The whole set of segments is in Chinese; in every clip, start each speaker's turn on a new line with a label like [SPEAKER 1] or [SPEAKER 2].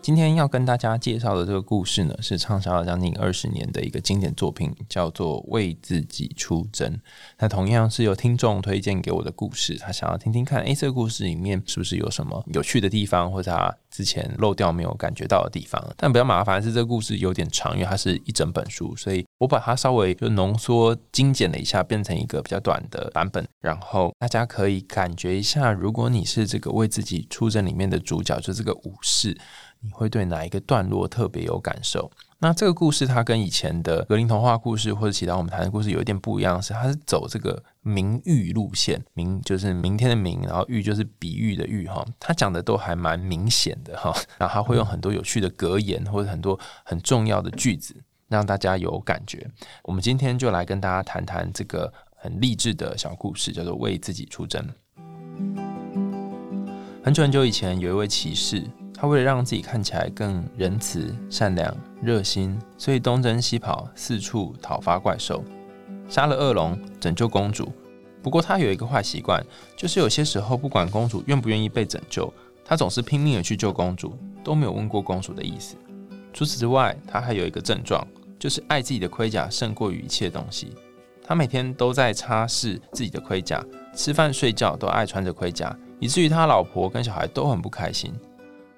[SPEAKER 1] 今天要跟大家介绍的这个故事呢，是畅销了将近二十年的一个经典作品，叫做《为自己出征》。那同样是由听众推荐给我的故事，他想要听听看，诶，这个故事里面是不是有什么有趣的地方，或者他之前漏掉没有感觉到的地方？但比较麻烦是，这个故事有点长，因为它是一整本书，所以我把它稍微就浓缩精简了一下，变成一个比较短的版本，然后大家可以感觉一下，如果你是这个《为自己出征》里面的主角，就这个武士。你会对哪一个段落特别有感受？那这个故事它跟以前的格林童话故事或者其他我们谈的故事有一点不一样，是它是走这个明喻路线，明就是明天的明，然后喻就是比喻的喻哈。它讲的都还蛮明显的哈，然后它会用很多有趣的格言或者很多很重要的句子，让大家有感觉。我们今天就来跟大家谈谈这个很励志的小故事，叫做为自己出征。很久很久以前，有一位骑士。他为了让自己看起来更仁慈、善良、热心，所以东征西跑，四处讨伐怪兽，杀了恶龙，拯救公主。不过他有一个坏习惯，就是有些时候不管公主愿不愿意被拯救，他总是拼命的去救公主，都没有问过公主的意思。除此之外，他还有一个症状，就是爱自己的盔甲胜过于一切东西。他每天都在擦拭自己的盔甲，吃饭睡觉都爱穿着盔甲，以至于他老婆跟小孩都很不开心。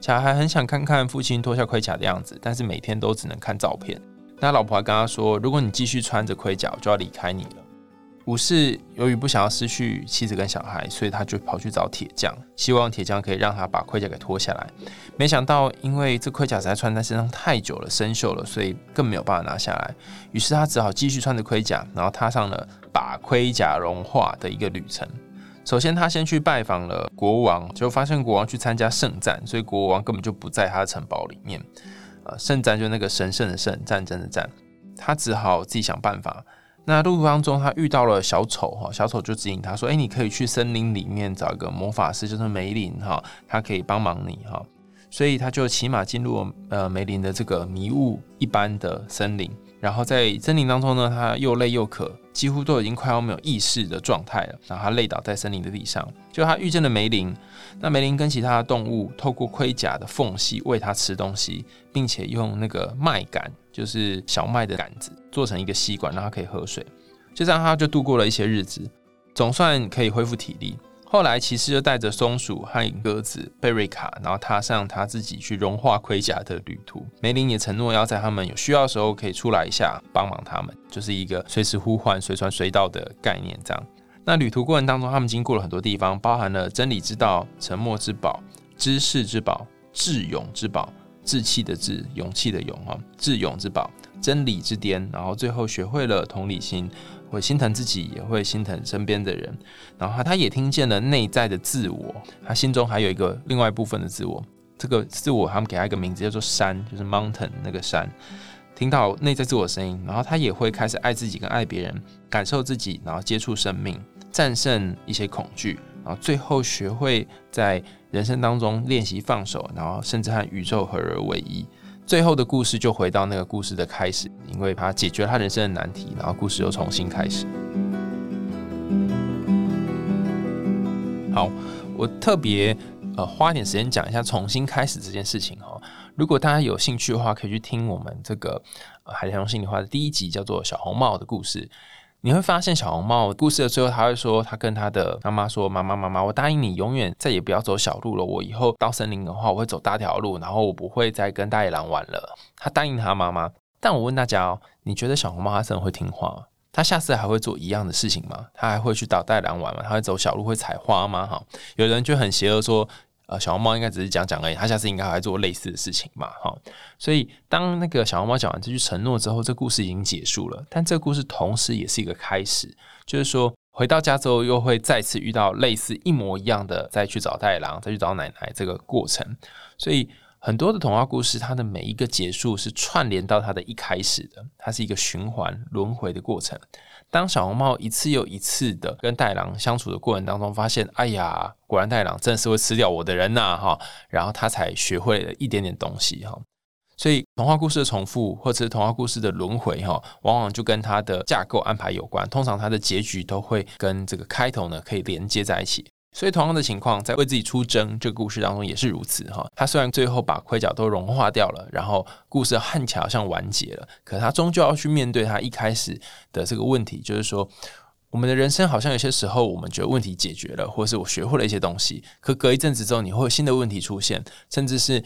[SPEAKER 1] 小孩很想看看父亲脱下盔甲的样子，但是每天都只能看照片。那老婆还跟他说：“如果你继续穿着盔甲，我就要离开你了。”武士由于不想要失去妻子跟小孩，所以他就跑去找铁匠，希望铁匠可以让他把盔甲给脱下来。没想到，因为这盔甲实在穿在身上太久了，生锈了，所以更没有办法拿下来。于是他只好继续穿着盔甲，然后踏上了把盔甲融化的一个旅程。首先，他先去拜访了国王，就发现国王去参加圣战，所以国王根本就不在他的城堡里面。呃，圣战就那个神圣的圣，战争的战，他只好自己想办法。那路途当中，他遇到了小丑哈，小丑就指引他说：“哎，你可以去森林里面找一个魔法师，就是梅林哈，他可以帮忙你哈。”所以他就骑马进入了呃梅林的这个迷雾一般的森林。然后在森林当中呢，他又累又渴，几乎都已经快要没有意识的状态了。然后他累倒在森林的地上，就他遇见了梅林。那梅林跟其他的动物透过盔甲的缝隙喂他吃东西，并且用那个麦杆，就是小麦的杆子，做成一个吸管，让他可以喝水。就这样，他就度过了一些日子，总算可以恢复体力。后来，骑士就带着松鼠和鸽子贝瑞卡，然后踏上他自己去融化盔甲的旅途。梅林也承诺要在他们有需要的时候可以出来一下帮忙他们，就是一个随时呼唤、随传随到的概念。这样，那旅途过程当中，他们经过了很多地方，包含了真理之道、沉默之宝、知识之宝、智勇之宝、志气的志、勇气的勇啊、智勇之宝、真理之巅，然后最后学会了同理心。会心疼自己，也会心疼身边的人。然后他也听见了内在的自我，他心中还有一个另外一部分的自我。这个自我，他们给他一个名字叫做山，就是 mountain 那个山。听到内在自我声音，然后他也会开始爱自己跟爱别人，感受自己，然后接触生命，战胜一些恐惧，然后最后学会在人生当中练习放手，然后甚至和宇宙合而为一。最后的故事就回到那个故事的开始，因为他解决了他人生的难题，然后故事又重新开始。好，我特别呃花点时间讲一下重新开始这件事情哈。如果大家有兴趣的话，可以去听我们这个《海苔熊心里话》的第一集，叫做《小红帽的故事》。你会发现小红帽故事的最后，他会说他跟他的妈妈说：“妈妈，妈妈，我答应你，永远再也不要走小路了。我以后到森林的话，我会走大条路，然后我不会再跟大野狼玩了。”他答应他妈妈。但我问大家哦，你觉得小红帽他真的会听话吗？他下次还会做一样的事情吗？他还会去找大野狼玩吗？他会走小路会采花吗？哈，有人就很邪恶说。呃，小红帽应该只是讲讲而已，他下次应该还会做类似的事情嘛，哈。所以当那个小红帽讲完这句承诺之后，这故事已经结束了。但这个故事同时也是一个开始，就是说回到家之后又会再次遇到类似一模一样的，再去找太郎，再去找奶奶这个过程。所以很多的童话故事，它的每一个结束是串联到它的一开始的，它是一个循环轮回的过程。当小红帽一次又一次的跟袋狼相处的过程当中，发现，哎呀，果然袋狼真的是会吃掉我的人呐，哈，然后他才学会了一点点东西，哈。所以童话故事的重复，或者是童话故事的轮回，哈，往往就跟它的架构安排有关。通常它的结局都会跟这个开头呢可以连接在一起。所以同样的情况，在为自己出征这个故事当中也是如此哈。他虽然最后把盔甲都融化掉了，然后故事看起来好像完结了，可他终究要去面对他一开始的这个问题，就是说，我们的人生好像有些时候我们觉得问题解决了，或是我学会了一些东西，可隔一阵子之后，你会有新的问题出现，甚至是。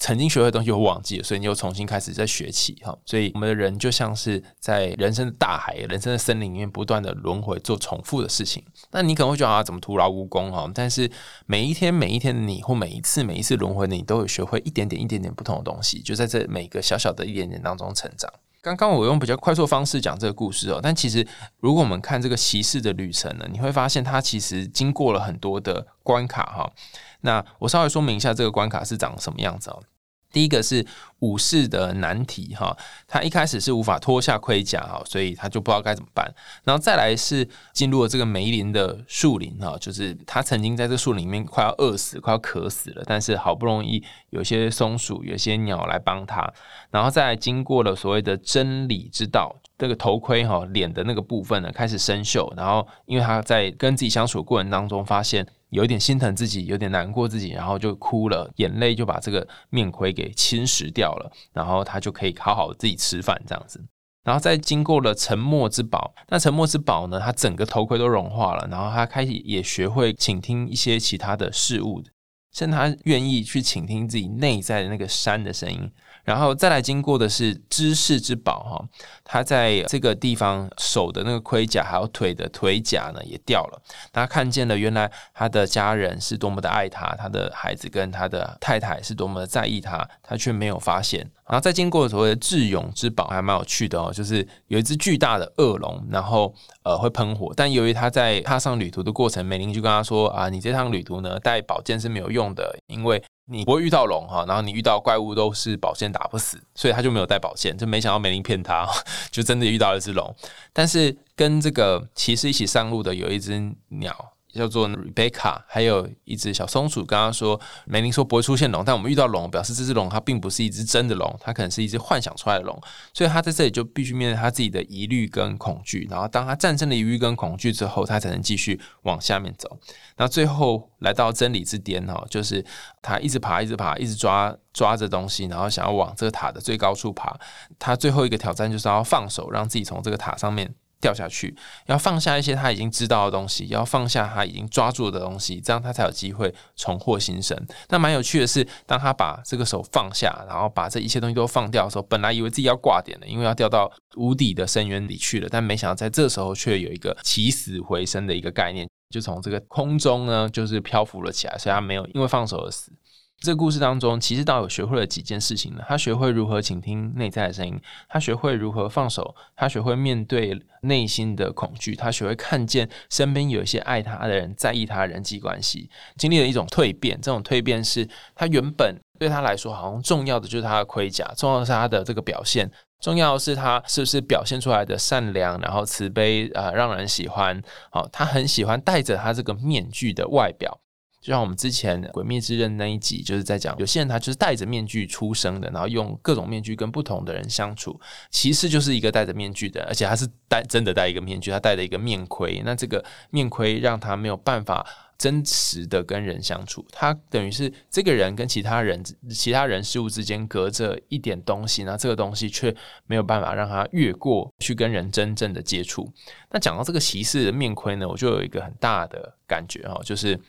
[SPEAKER 1] 曾经学会的东西又忘记了，所以你又重新开始再学起哈。所以我们的人就像是在人生的大海、人生的森林里面不断的轮回，做重复的事情。那你可能会觉得啊，怎么徒劳无功哈？但是每一天、每一天的你，或每一次、每一次轮回你，都有学会一点点、一点点不同的东西，就在这每个小小的一点点当中成长。刚刚我用比较快速方式讲这个故事哦，但其实如果我们看这个骑士的旅程呢，你会发现它其实经过了很多的关卡哈。那我稍微说明一下这个关卡是长什么样子哦。第一个是武士的难题哈，他一开始是无法脱下盔甲哈，所以他就不知道该怎么办。然后再来是进入了这个梅林的树林哈，就是他曾经在这树林里面快要饿死、快要渴死了，但是好不容易有些松鼠、有些鸟来帮他。然后再经过了所谓的真理之道，这个头盔哈脸的那个部分呢开始生锈，然后因为他在跟自己相处过程当中发现。有点心疼自己，有点难过自己，然后就哭了，眼泪就把这个面盔给侵蚀掉了，然后他就可以好好自己吃饭这样子。然后再经过了沉默之宝，那沉默之宝呢，他整个头盔都融化了，然后他开始也学会倾听一些其他的事物，甚至他愿意去倾听自己内在的那个山的声音。然后再来经过的是知识之宝哈，他在这个地方手的那个盔甲还有腿的腿甲呢也掉了，他看见了原来他的家人是多么的爱他，他的孩子跟他的太太是多么的在意他，他却没有发现。然后再经过所谓的智勇之宝还蛮有趣的哦，就是有一只巨大的恶龙，然后呃会喷火，但由于他在踏上旅途的过程，美玲就跟他说啊，你这趟旅途呢带宝剑是没有用的，因为。你不会遇到龙哈，然后你遇到怪物都是宝剑打不死，所以他就没有带宝剑，就没想到梅林骗他，就真的遇到了只龙。但是跟这个骑士一起上路的有一只鸟。叫做 Rebecca，还有一只小松鼠。刚刚说梅林说不会出现龙，但我们遇到龙，表示这只龙它并不是一只真的龙，它可能是一只幻想出来的龙。所以他在这里就必须面对他自己的疑虑跟恐惧。然后当他战胜了疑虑跟恐惧之后，他才能继续往下面走。那最后来到真理之巅哈，就是他一直爬，一直爬，一直抓抓着东西，然后想要往这个塔的最高处爬。他最后一个挑战就是要放手，让自己从这个塔上面。掉下去，要放下一些他已经知道的东西，要放下他已经抓住的东西，这样他才有机会重获新生。那蛮有趣的是，当他把这个手放下，然后把这一切东西都放掉的时候，本来以为自己要挂点了，因为要掉到无底的深渊里去了，但没想到在这时候却有一个起死回生的一个概念，就从这个空中呢，就是漂浮了起来，所以他没有因为放手而死。这个故事当中，其实倒有学会了几件事情呢。他学会如何倾听内在的声音，他学会如何放手，他学会面对内心的恐惧，他学会看见身边有一些爱他的人，在意他的人际关系，经历了一种蜕变。这种蜕变是他原本对他来说好像重要的就是他的盔甲，重要的是他的这个表现，重要的是他是不是表现出来的善良，然后慈悲啊，让人喜欢。好，他很喜欢戴着他这个面具的外表。就像我们之前《鬼灭之刃》那一集，就是在讲有些人他就是戴着面具出生的，然后用各种面具跟不同的人相处。骑士就是一个戴着面具的，而且他是戴真的戴一个面具，他戴了一个面盔。那这个面盔让他没有办法真实的跟人相处，他等于是这个人跟其他人、其他人事物之间隔着一点东西，那这个东西却没有办法让他越过去跟人真正的接触。那讲到这个骑士的面盔呢，我就有一个很大的感觉哈，就是。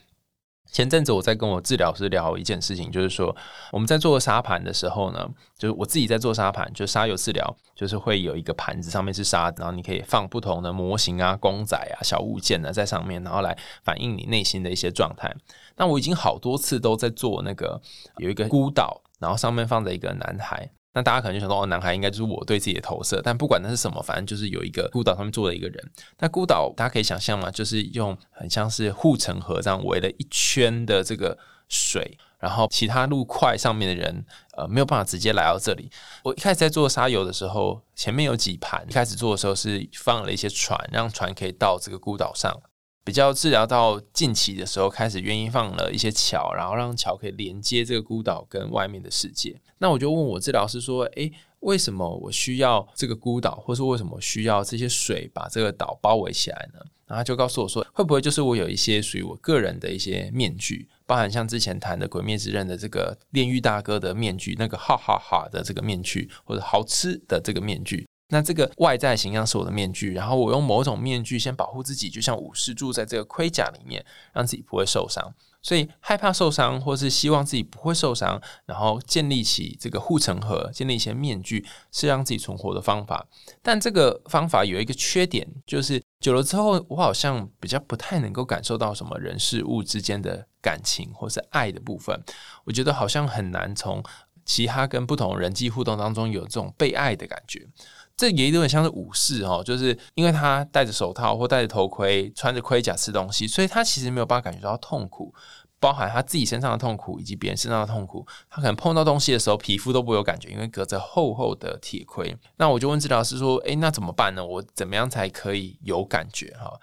[SPEAKER 1] 前阵子我在跟我治疗师聊一件事情，就是说我们在做沙盘的时候呢，就是我自己在做沙盘，就沙友治疗，就是会有一个盘子上面是沙，然后你可以放不同的模型啊、公仔啊、小物件呢在上面，然后来反映你内心的一些状态。那我已经好多次都在做那个有一个孤岛，然后上面放着一个男孩。那大家可能就想到，哦，男孩应该就是我对自己的投射。但不管那是什么，反正就是有一个孤岛上面坐了一个人。那孤岛大家可以想象嘛，就是用很像是护城河这样围了一圈的这个水，然后其他路块上面的人呃没有办法直接来到这里。我一开始在做沙游的时候，前面有几盘，一开始做的时候是放了一些船，让船可以到这个孤岛上。比较治疗到近期的时候，开始愿意放了一些桥，然后让桥可以连接这个孤岛跟外面的世界。那我就问我治疗师说：“诶，为什么我需要这个孤岛，或是为什么需要这些水把这个岛包围起来呢？”然后他就告诉我说：“会不会就是我有一些属于我个人的一些面具，包含像之前谈的《鬼灭之刃》的这个炼狱大哥的面具，那个哈哈哈的这个面具，或者好吃的这个面具？”那这个外在形象是我的面具，然后我用某种面具先保护自己，就像武士住在这个盔甲里面，让自己不会受伤。所以害怕受伤，或是希望自己不会受伤，然后建立起这个护城河，建立一些面具，是让自己存活的方法。但这个方法有一个缺点，就是久了之后，我好像比较不太能够感受到什么人事物之间的感情或是爱的部分。我觉得好像很难从其他跟不同人际互动当中有这种被爱的感觉。这也有点像是武士哦，就是因为他戴着手套或戴着头盔，穿着盔甲吃东西，所以他其实没有办法感觉到痛苦，包含他自己身上的痛苦以及别人身上的痛苦。他可能碰到东西的时候，皮肤都不会有感觉，因为隔着厚厚的铁盔。那我就问治疗师说：“诶，那怎么办呢？我怎么样才可以有感觉？”哈。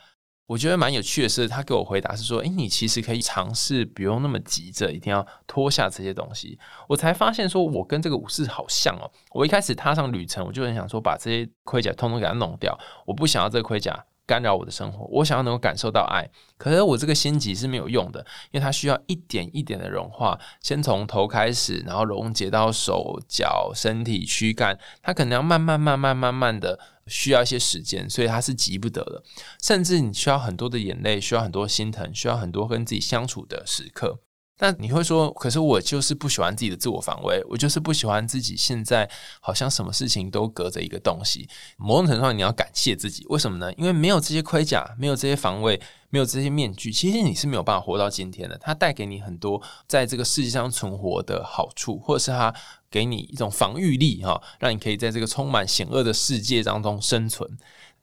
[SPEAKER 1] 我觉得蛮有趣的是，他给我回答是说：“诶，你其实可以尝试，不用那么急着一定要脱下这些东西。”我才发现说，我跟这个武士好像哦。我一开始踏上旅程，我就很想说，把这些盔甲通通给它弄掉。我不想要这个盔甲干扰我的生活，我想要能够感受到爱。可是我这个心急是没有用的，因为它需要一点一点的融化，先从头开始，然后溶解到手脚、身体、躯干，它可能要慢慢、慢慢、慢慢的。需要一些时间，所以它是急不得的。甚至你需要很多的眼泪，需要很多心疼，需要很多跟自己相处的时刻。但你会说，可是我就是不喜欢自己的自我防卫，我就是不喜欢自己现在好像什么事情都隔着一个东西。某种程度上，你要感谢自己，为什么呢？因为没有这些盔甲，没有这些防卫，没有这些面具，其实你是没有办法活到今天的。它带给你很多在这个世界上存活的好处，或者是它。给你一种防御力哈，让你可以在这个充满险恶的世界当中生存。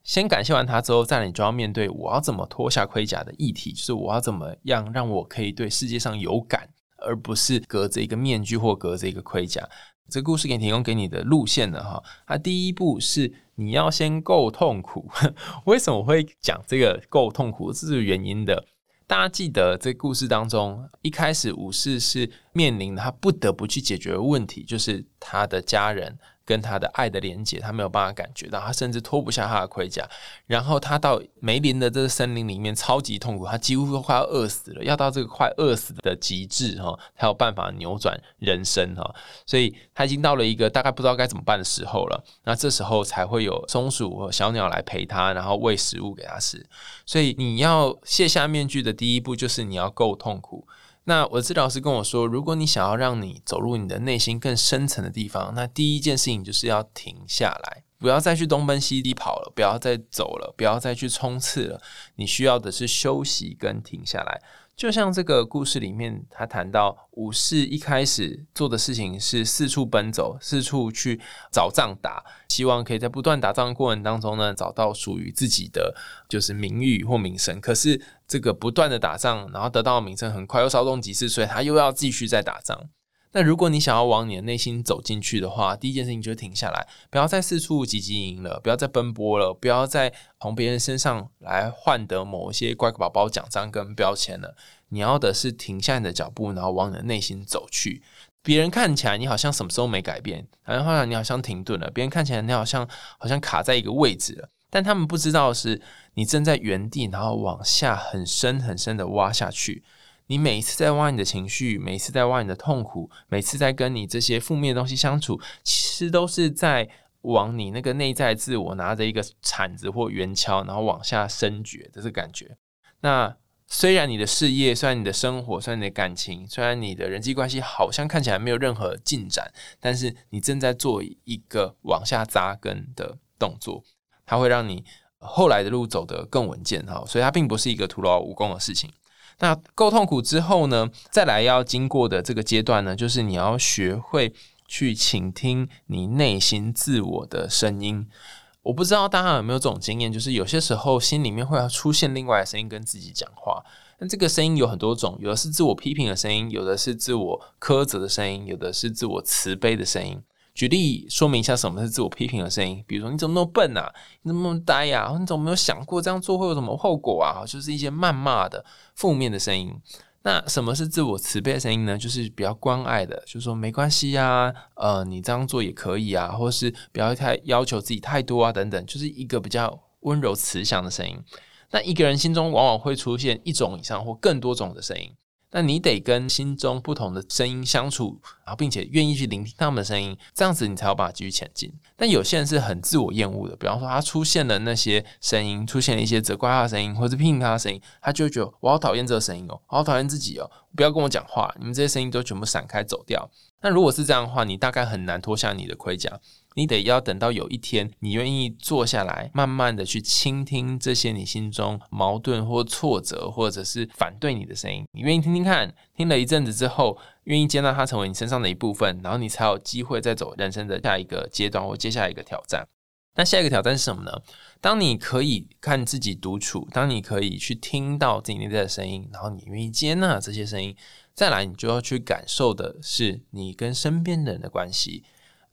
[SPEAKER 1] 先感谢完他之后，再来你就要面对我要怎么脱下盔甲的议题，就是我要怎么样让我可以对世界上有感，而不是隔着一个面具或隔着一个盔甲。这故事给你提供给你的路线呢哈，它第一步是你要先够痛苦。为什么会讲这个够痛苦？这是原因的。大家记得，这故事当中，一开始武士是面临他不得不去解决的问题，就是他的家人。跟他的爱的连接，他没有办法感觉到，他甚至脱不下他的盔甲。然后他到梅林的这个森林里面，超级痛苦，他几乎都快要饿死了，要到这个快饿死的极致哈，才有办法扭转人生哈。所以他已经到了一个大概不知道该怎么办的时候了。那这时候才会有松鼠和小鸟来陪他，然后喂食物给他吃。所以你要卸下面具的第一步，就是你要够痛苦。那我的治疗师跟我说，如果你想要让你走入你的内心更深层的地方，那第一件事情就是要停下来，不要再去东奔西跑了，不要再走了，不要再去冲刺了。你需要的是休息跟停下来。就像这个故事里面，他谈到武士一开始做的事情是四处奔走，四处去找仗打，希望可以在不断打仗的过程当中呢，找到属于自己的就是名誉或名声。可是这个不断的打仗，然后得到名声很快又稍纵即逝，所以他又要继续再打仗。那如果你想要往你的内心走进去的话，第一件事情就是停下来，不要再四处汲汲营营了，不要再奔波了，不要再从别人身上来换得某一些乖乖宝宝奖章跟标签了。你要的是停下你的脚步，然后往你的内心走去。别人看起来你好像什么时候没改变，然后你好像停顿了。别人看起来你好像好像卡在一个位置了，但他们不知道是你正在原地，然后往下很深很深的挖下去。你每一次在挖你的情绪，每一次在挖你的痛苦，每次在跟你这些负面的东西相处，其实都是在往你那个内在自我拿着一个铲子或圆锹，然后往下深掘的这感觉。那虽然你的事业，虽然你的生活，虽然你的感情，虽然你的人际关系好像看起来没有任何进展，但是你正在做一个往下扎根的动作，它会让你后来的路走得更稳健哈。所以它并不是一个徒劳无功的事情。那够痛苦之后呢？再来要经过的这个阶段呢，就是你要学会去倾听你内心自我的声音。我不知道大家有没有这种经验，就是有些时候心里面会要出现另外的声音跟自己讲话。那这个声音有很多种，有的是自我批评的声音，有的是自我苛责的声音，有的是自我慈悲的声音。举例说明一下什么是自我批评的声音，比如说你怎么那么笨啊，你怎么那么呆呀，你怎么没有想过这样做会有什么后果啊？就是一些谩骂的负面的声音。那什么是自我慈悲的声音呢？就是比较关爱的，就是说没关系呀，呃，你这样做也可以啊，或是不要太要求自己太多啊，等等，就是一个比较温柔慈祥的声音。那一个人心中往往会出现一种以上或更多种的声音。那你得跟心中不同的声音相处，然后并且愿意去聆听他们的声音，这样子你才有办法继续前进。但有些人是很自我厌恶的，比方说他出现了那些声音，出现了一些责怪他的声音，或者批评他的声音，他就觉得我好讨厌这个声音哦，好讨厌自己哦，不要跟我讲话，你们这些声音都全部闪开走掉。那如果是这样的话，你大概很难脱下你的盔甲。你得要等到有一天，你愿意坐下来，慢慢的去倾听这些你心中矛盾或挫折，或者是反对你的声音。你愿意听听看，听了一阵子之后，愿意接纳它成为你身上的一部分，然后你才有机会再走人生的下一个阶段或接下来一个挑战。那下一个挑战是什么呢？当你可以看自己独处，当你可以去听到自己内在的声音，然后你愿意接纳这些声音，再来，你就要去感受的是你跟身边的人的关系。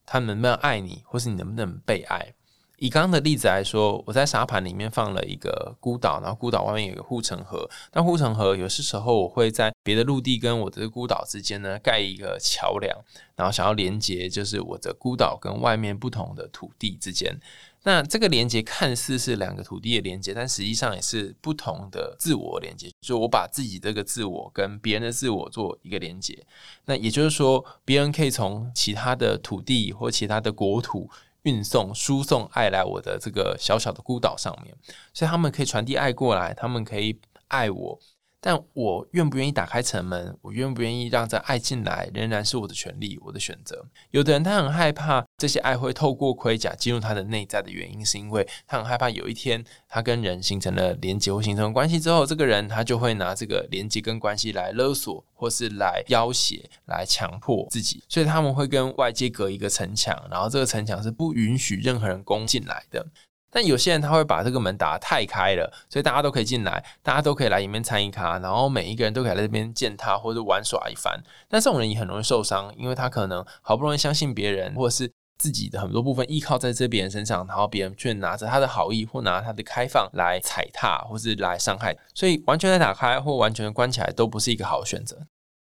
[SPEAKER 1] 他能不能爱你，或是你能不能被爱？以刚刚的例子来说，我在沙盘里面放了一个孤岛，然后孤岛外面有一个护城河。那护城河有些时候我会在别的陆地跟我的孤岛之间呢盖一个桥梁，然后想要连接，就是我的孤岛跟外面不同的土地之间。那这个连接看似是两个土地的连接，但实际上也是不同的自我连接。就我把自己这个自我跟别人的自我做一个连接，那也就是说，别人可以从其他的土地或其他的国土运送、输送爱来我的这个小小的孤岛上面，所以他们可以传递爱过来，他们可以爱我。但我愿不愿意打开城门？我愿不愿意让这爱进来？仍然是我的权利，我的选择。有的人他很害怕这些爱会透过盔甲进入他的内在的原因，是因为他很害怕有一天他跟人形成了连接或形成关系之后，这个人他就会拿这个连接跟关系来勒索，或是来要挟、来强迫自己。所以他们会跟外界隔一个城墙，然后这个城墙是不允许任何人攻进来的。但有些人他会把这个门打得太开了，所以大家都可以进来，大家都可以来里面参与卡，然后每一个人都可以在这边见他或者玩耍一番。但这种人也很容易受伤，因为他可能好不容易相信别人，或者是自己的很多部分依靠在这别人身上，然后别人却拿着他的好意或拿他的开放来踩踏或是来伤害，所以完全的打开或完全的关起来都不是一个好的选择。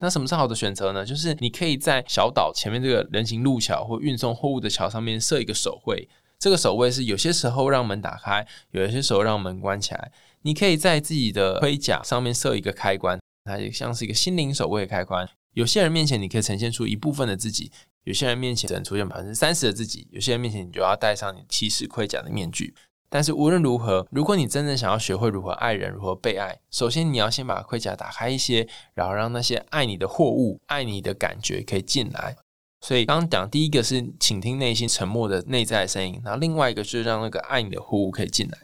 [SPEAKER 1] 那什么是好的选择呢？就是你可以在小岛前面这个人行路桥或运送货物的桥上面设一个手绘。这个守卫是有些时候让门打开，有些时候让门关起来。你可以在自己的盔甲上面设一个开关，它就像是一个心灵守卫开关。有些人面前你可以呈现出一部分的自己，有些人面前只能出现百分之三十的自己，有些人面前你就要戴上你骑士盔甲的面具。但是无论如何，如果你真正想要学会如何爱人、如何被爱，首先你要先把盔甲打开一些，然后让那些爱你的货物、爱你的感觉可以进来。所以刚刚讲第一个是倾听内心沉默的内在声音，然后另外一个是让那个爱你的呼可以进来。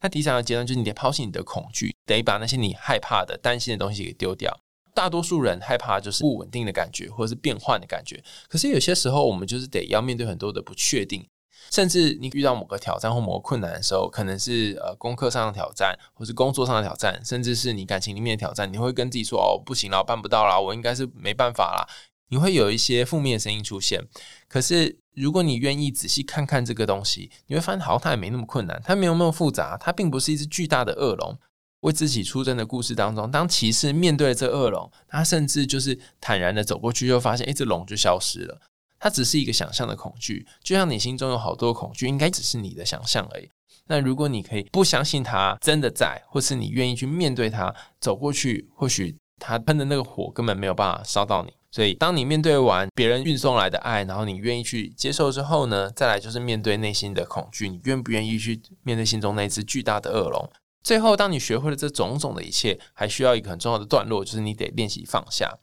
[SPEAKER 1] 那第三个阶段就是你得抛弃你的恐惧，得把那些你害怕的、担心的东西给丢掉。大多数人害怕就是不稳定的感觉，或者是变换的感觉。可是有些时候，我们就是得要面对很多的不确定，甚至你遇到某个挑战或某个困难的时候，可能是呃功课上的挑战，或是工作上的挑战，甚至是你感情里面的挑战，你会跟自己说：“哦，不行了，办不到了，我应该是没办法啦。”你会有一些负面声音出现，可是如果你愿意仔细看看这个东西，你会发现好像它也没那么困难，它没有那么复杂，它并不是一只巨大的恶龙为自己出征的故事当中，当骑士面对了这恶龙，他甚至就是坦然的走过去，就发现，哎，这龙就消失了。它只是一个想象的恐惧，就像你心中有好多恐惧，应该只是你的想象而已。那如果你可以不相信它真的在，或是你愿意去面对它，走过去，或许它喷的那个火根本没有办法烧到你。所以，当你面对完别人运送来的爱，然后你愿意去接受之后呢，再来就是面对内心的恐惧，你愿不愿意去面对心中那只巨大的恶龙？最后，当你学会了这种种的一切，还需要一个很重要的段落，就是你得练习放下。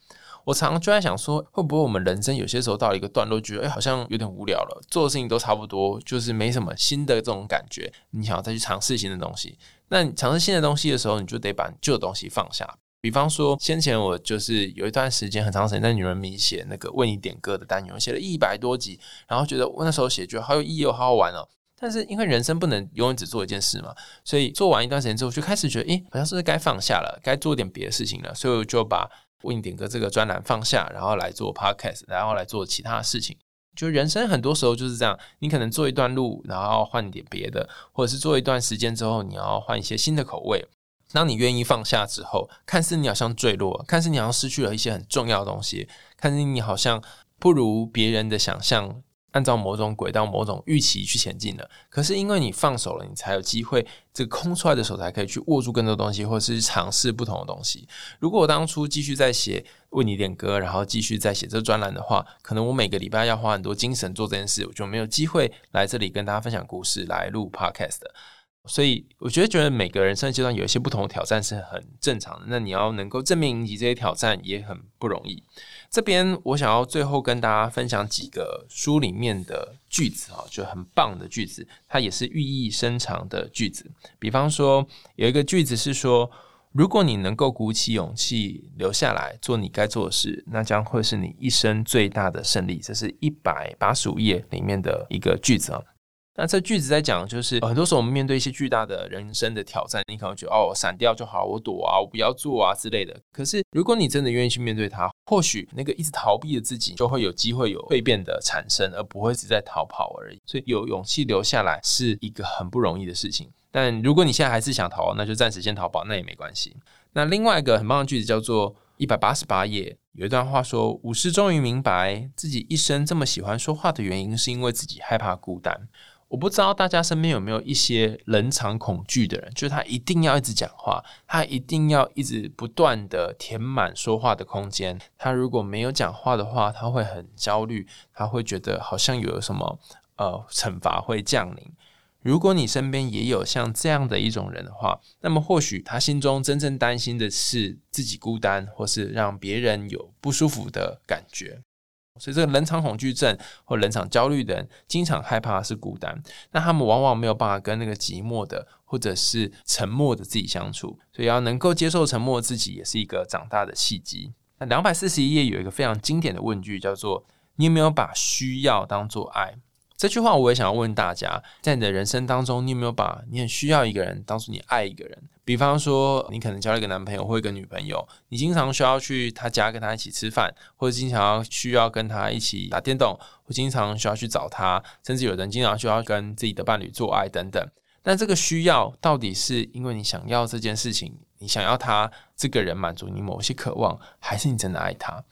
[SPEAKER 1] 我常常就在想说，会不会我们人生有些时候到了一个段落，觉得哎，好像有点无聊了，做的事情都差不多，就是没什么新的这种感觉。你想要再去尝试新的东西，那你尝试新的东西的时候，你就得把旧的东西放下。比方说，先前我就是有一段时间很长时间在女人迷写那个为你点歌的单元，写了一百多集，然后觉得我那时候写觉得好有意义，好好玩哦。但是因为人生不能永远只做一件事嘛，所以做完一段时间之后，就开始觉得，诶，好像是该放下了，该做点别的事情了，所以我就把为你点歌这个专栏放下，然后来做 podcast，然后来做其他的事情。就人生很多时候就是这样，你可能做一段路，然后换点别的，或者是做一段时间之后，你要换一些新的口味。当你愿意放下之后，看似你好像坠落，看似你好像失去了一些很重要的东西，看似你好像不如别人的想象。按照某种轨道、某种预期去前进的，可是因为你放手了，你才有机会，这个空出来的手才可以去握住更多东西，或者是尝试不同的东西。如果我当初继续在写为你点歌，然后继续在写这专栏的话，可能我每个礼拜要花很多精神做这件事，我就没有机会来这里跟大家分享故事，来录 podcast。所以，我觉得觉得每个人生阶段有一些不同的挑战是很正常的。那你要能够正面迎击这些挑战，也很不容易。这边我想要最后跟大家分享几个书里面的句子啊，就很棒的句子，它也是寓意深长的句子。比方说，有一个句子是说：“如果你能够鼓起勇气留下来做你该做的事，那将会是你一生最大的胜利。”这是一百八十五页里面的一个句子啊。那这句子在讲，就是很多时候我们面对一些巨大的人生的挑战，你可能觉得哦，闪掉就好，我躲啊，我不要做啊之类的。可是如果你真的愿意去面对它，或许那个一直逃避的自己，就会有机会有蜕变的产生，而不会只在逃跑而已。所以有勇气留下来是一个很不容易的事情。但如果你现在还是想逃，那就暂时先逃跑，那也没关系。那另外一个很棒的句子叫做一百八十八页，有一段话说：武士终于明白自己一生这么喜欢说话的原因，是因为自己害怕孤单。我不知道大家身边有没有一些冷场恐惧的人，就是他一定要一直讲话，他一定要一直不断的填满说话的空间。他如果没有讲话的话，他会很焦虑，他会觉得好像有什么呃惩罚会降临。如果你身边也有像这样的一种人的话，那么或许他心中真正担心的是自己孤单，或是让别人有不舒服的感觉。所以，这个冷场恐惧症或冷场焦虑的人，经常害怕是孤单。那他们往往没有办法跟那个寂寞的或者是沉默的自己相处。所以，要能够接受沉默自己，也是一个长大的契机。那两百四十一页有一个非常经典的问句，叫做“你有没有把需要当做爱？”这句话我也想要问大家，在你的人生当中，你有没有把你很需要一个人当做你爱一个人？比方说，你可能交了一个男朋友或一个女朋友，你经常需要去他家跟他一起吃饭，或者经常需要跟他一起打电动，或经常需要去找他，甚至有人经常需要跟自己的伴侣做爱等等。但这个需要到底是因为你想要这件事情，你想要他这个人满足你某些渴望，还是你真的爱他？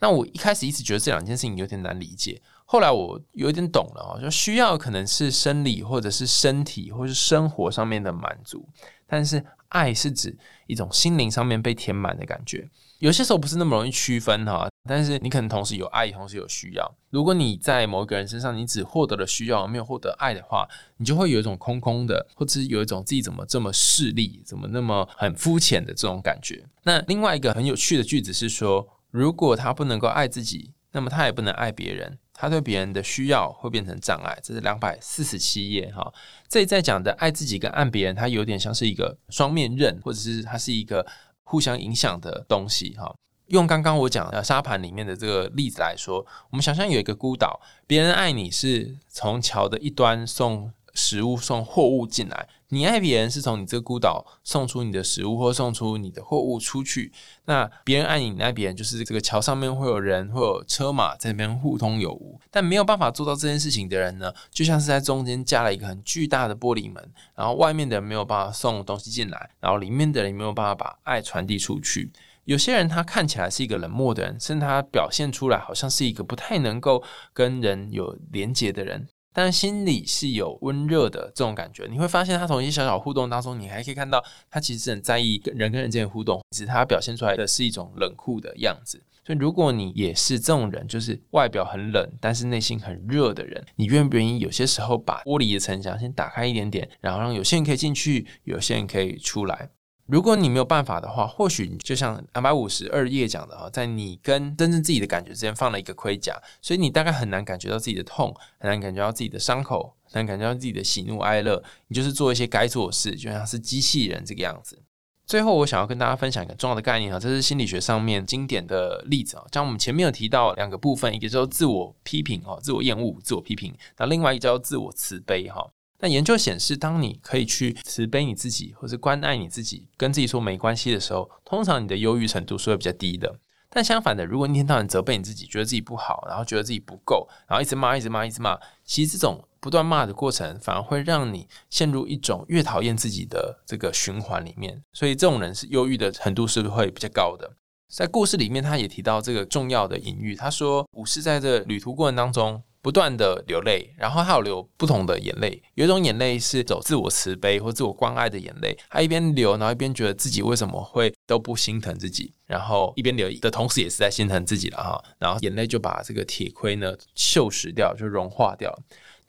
[SPEAKER 1] 那我一开始一直觉得这两件事情有点难理解。后来我有点懂了啊，就需要可能是生理或者是身体或是生活上面的满足，但是爱是指一种心灵上面被填满的感觉。有些时候不是那么容易区分哈，但是你可能同时有爱，同时有需要。如果你在某一个人身上，你只获得了需要，没有获得爱的话，你就会有一种空空的，或者有一种自己怎么这么势利，怎么那么很肤浅的这种感觉。那另外一个很有趣的句子是说，如果他不能够爱自己，那么他也不能爱别人。他对别人的需要会变成障碍，这是两百四十七页哈。这里在讲的爱自己跟爱别人，它有点像是一个双面刃，或者是它是一个互相影响的东西哈。用刚刚我讲的沙盘里面的这个例子来说，我们想象有一个孤岛，别人爱你是从桥的一端送。食物送货物进来，你爱别人是从你这个孤岛送出你的食物或送出你的货物出去。那别人爱你，你爱别人，就是这个桥上面会有人，会有车马在那边互通有无。但没有办法做到这件事情的人呢，就像是在中间加了一个很巨大的玻璃门，然后外面的人没有办法送东西进来，然后里面的人没有办法把爱传递出去。有些人他看起来是一个冷漠的人，甚至他表现出来好像是一个不太能够跟人有连结的人。但心里是有温热的这种感觉，你会发现他从一些小小互动当中，你还可以看到他其实很在意跟人跟人之间的互动，只是他表现出来的是一种冷酷的样子。所以，如果你也是这种人，就是外表很冷，但是内心很热的人，你愿不愿意有些时候把玻璃的城墙先打开一点点，然后让有些人可以进去，有些人可以出来？如果你没有办法的话，或许你就像两百五十二页讲的哈，在你跟真正自己的感觉之间放了一个盔甲，所以你大概很难感觉到自己的痛，很难感觉到自己的伤口，很难感觉到自己的喜怒哀乐。你就是做一些该做的事，就像是机器人这个样子。最后，我想要跟大家分享一个重要的概念哈，这是心理学上面经典的例子啊。像我们前面有提到两个部分，一个叫做自我批评哈，自我厌恶、自我批评；那另外一个叫做自我慈悲哈。那研究显示，当你可以去慈悲你自己，或是关爱你自己，跟自己说没关系的时候，通常你的忧郁程度是会比较低的。但相反的，如果你一天到晚责备你自己，觉得自己不好，然后觉得自己不够，然后一直骂、一直骂、一直骂，其实这种不断骂的过程，反而会让你陷入一种越讨厌自己的这个循环里面。所以，这种人是忧郁的程度是不是会比较高的？在故事里面，他也提到这个重要的隐喻，他说武士在这旅途过程当中。不断的流泪，然后他有流不同的眼泪，有一种眼泪是走自我慈悲或自我关爱的眼泪，他一边流，然后一边觉得自己为什么会都不心疼自己，然后一边流的同时也是在心疼自己了哈，然后眼泪就把这个铁盔呢锈蚀掉，就融化掉。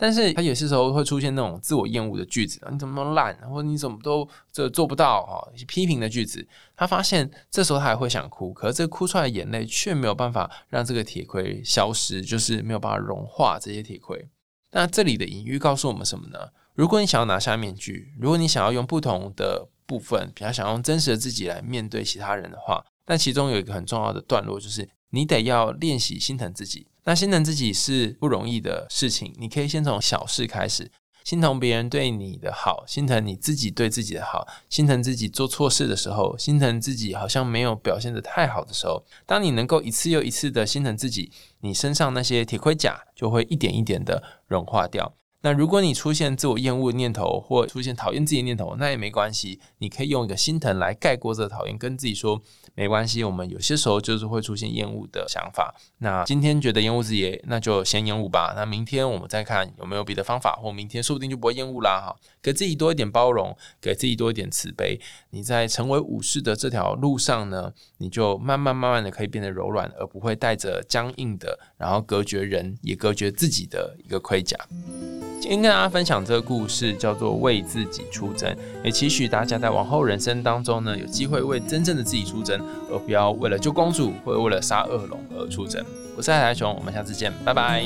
[SPEAKER 1] 但是他有些时候会出现那种自我厌恶的句子，你怎么那么烂，或者你怎么都这做不到哈，批评的句子。他发现这时候他还会想哭，可是这哭出来的眼泪却没有办法让这个铁盔消失，就是没有办法融化这些铁盔。那这里的隐喻告诉我们什么呢？如果你想要拿下面具，如果你想要用不同的部分，比较想用真实的自己来面对其他人的话，但其中有一个很重要的段落，就是你得要练习心疼自己。那心疼自己是不容易的事情，你可以先从小事开始，心疼别人对你的好，心疼你自己对自己的好，心疼自己做错事的时候，心疼自己好像没有表现的太好的时候，当你能够一次又一次的心疼自己，你身上那些铁盔甲就会一点一点的融化掉。那如果你出现自我厌恶的念头，或出现讨厌自己的念头，那也没关系，你可以用一个心疼来盖过这讨厌，跟自己说没关系。我们有些时候就是会出现厌恶的想法。那今天觉得厌恶自己，那就先厌恶吧。那明天我们再看有没有别的方法，或明天说不定就不会厌恶啦。哈，给自己多一点包容，给自己多一点慈悲。你在成为武士的这条路上呢，你就慢慢慢慢的可以变得柔软，而不会带着僵硬的，然后隔绝人也隔绝自己的一个盔甲。今天跟大家分享这个故事，叫做为自己出征，也期许大家在往后人生当中呢，有机会为真正的自己出征，而不要为了救公主或者为了杀恶龙而出征。我是海苔熊，我们下次见，拜拜。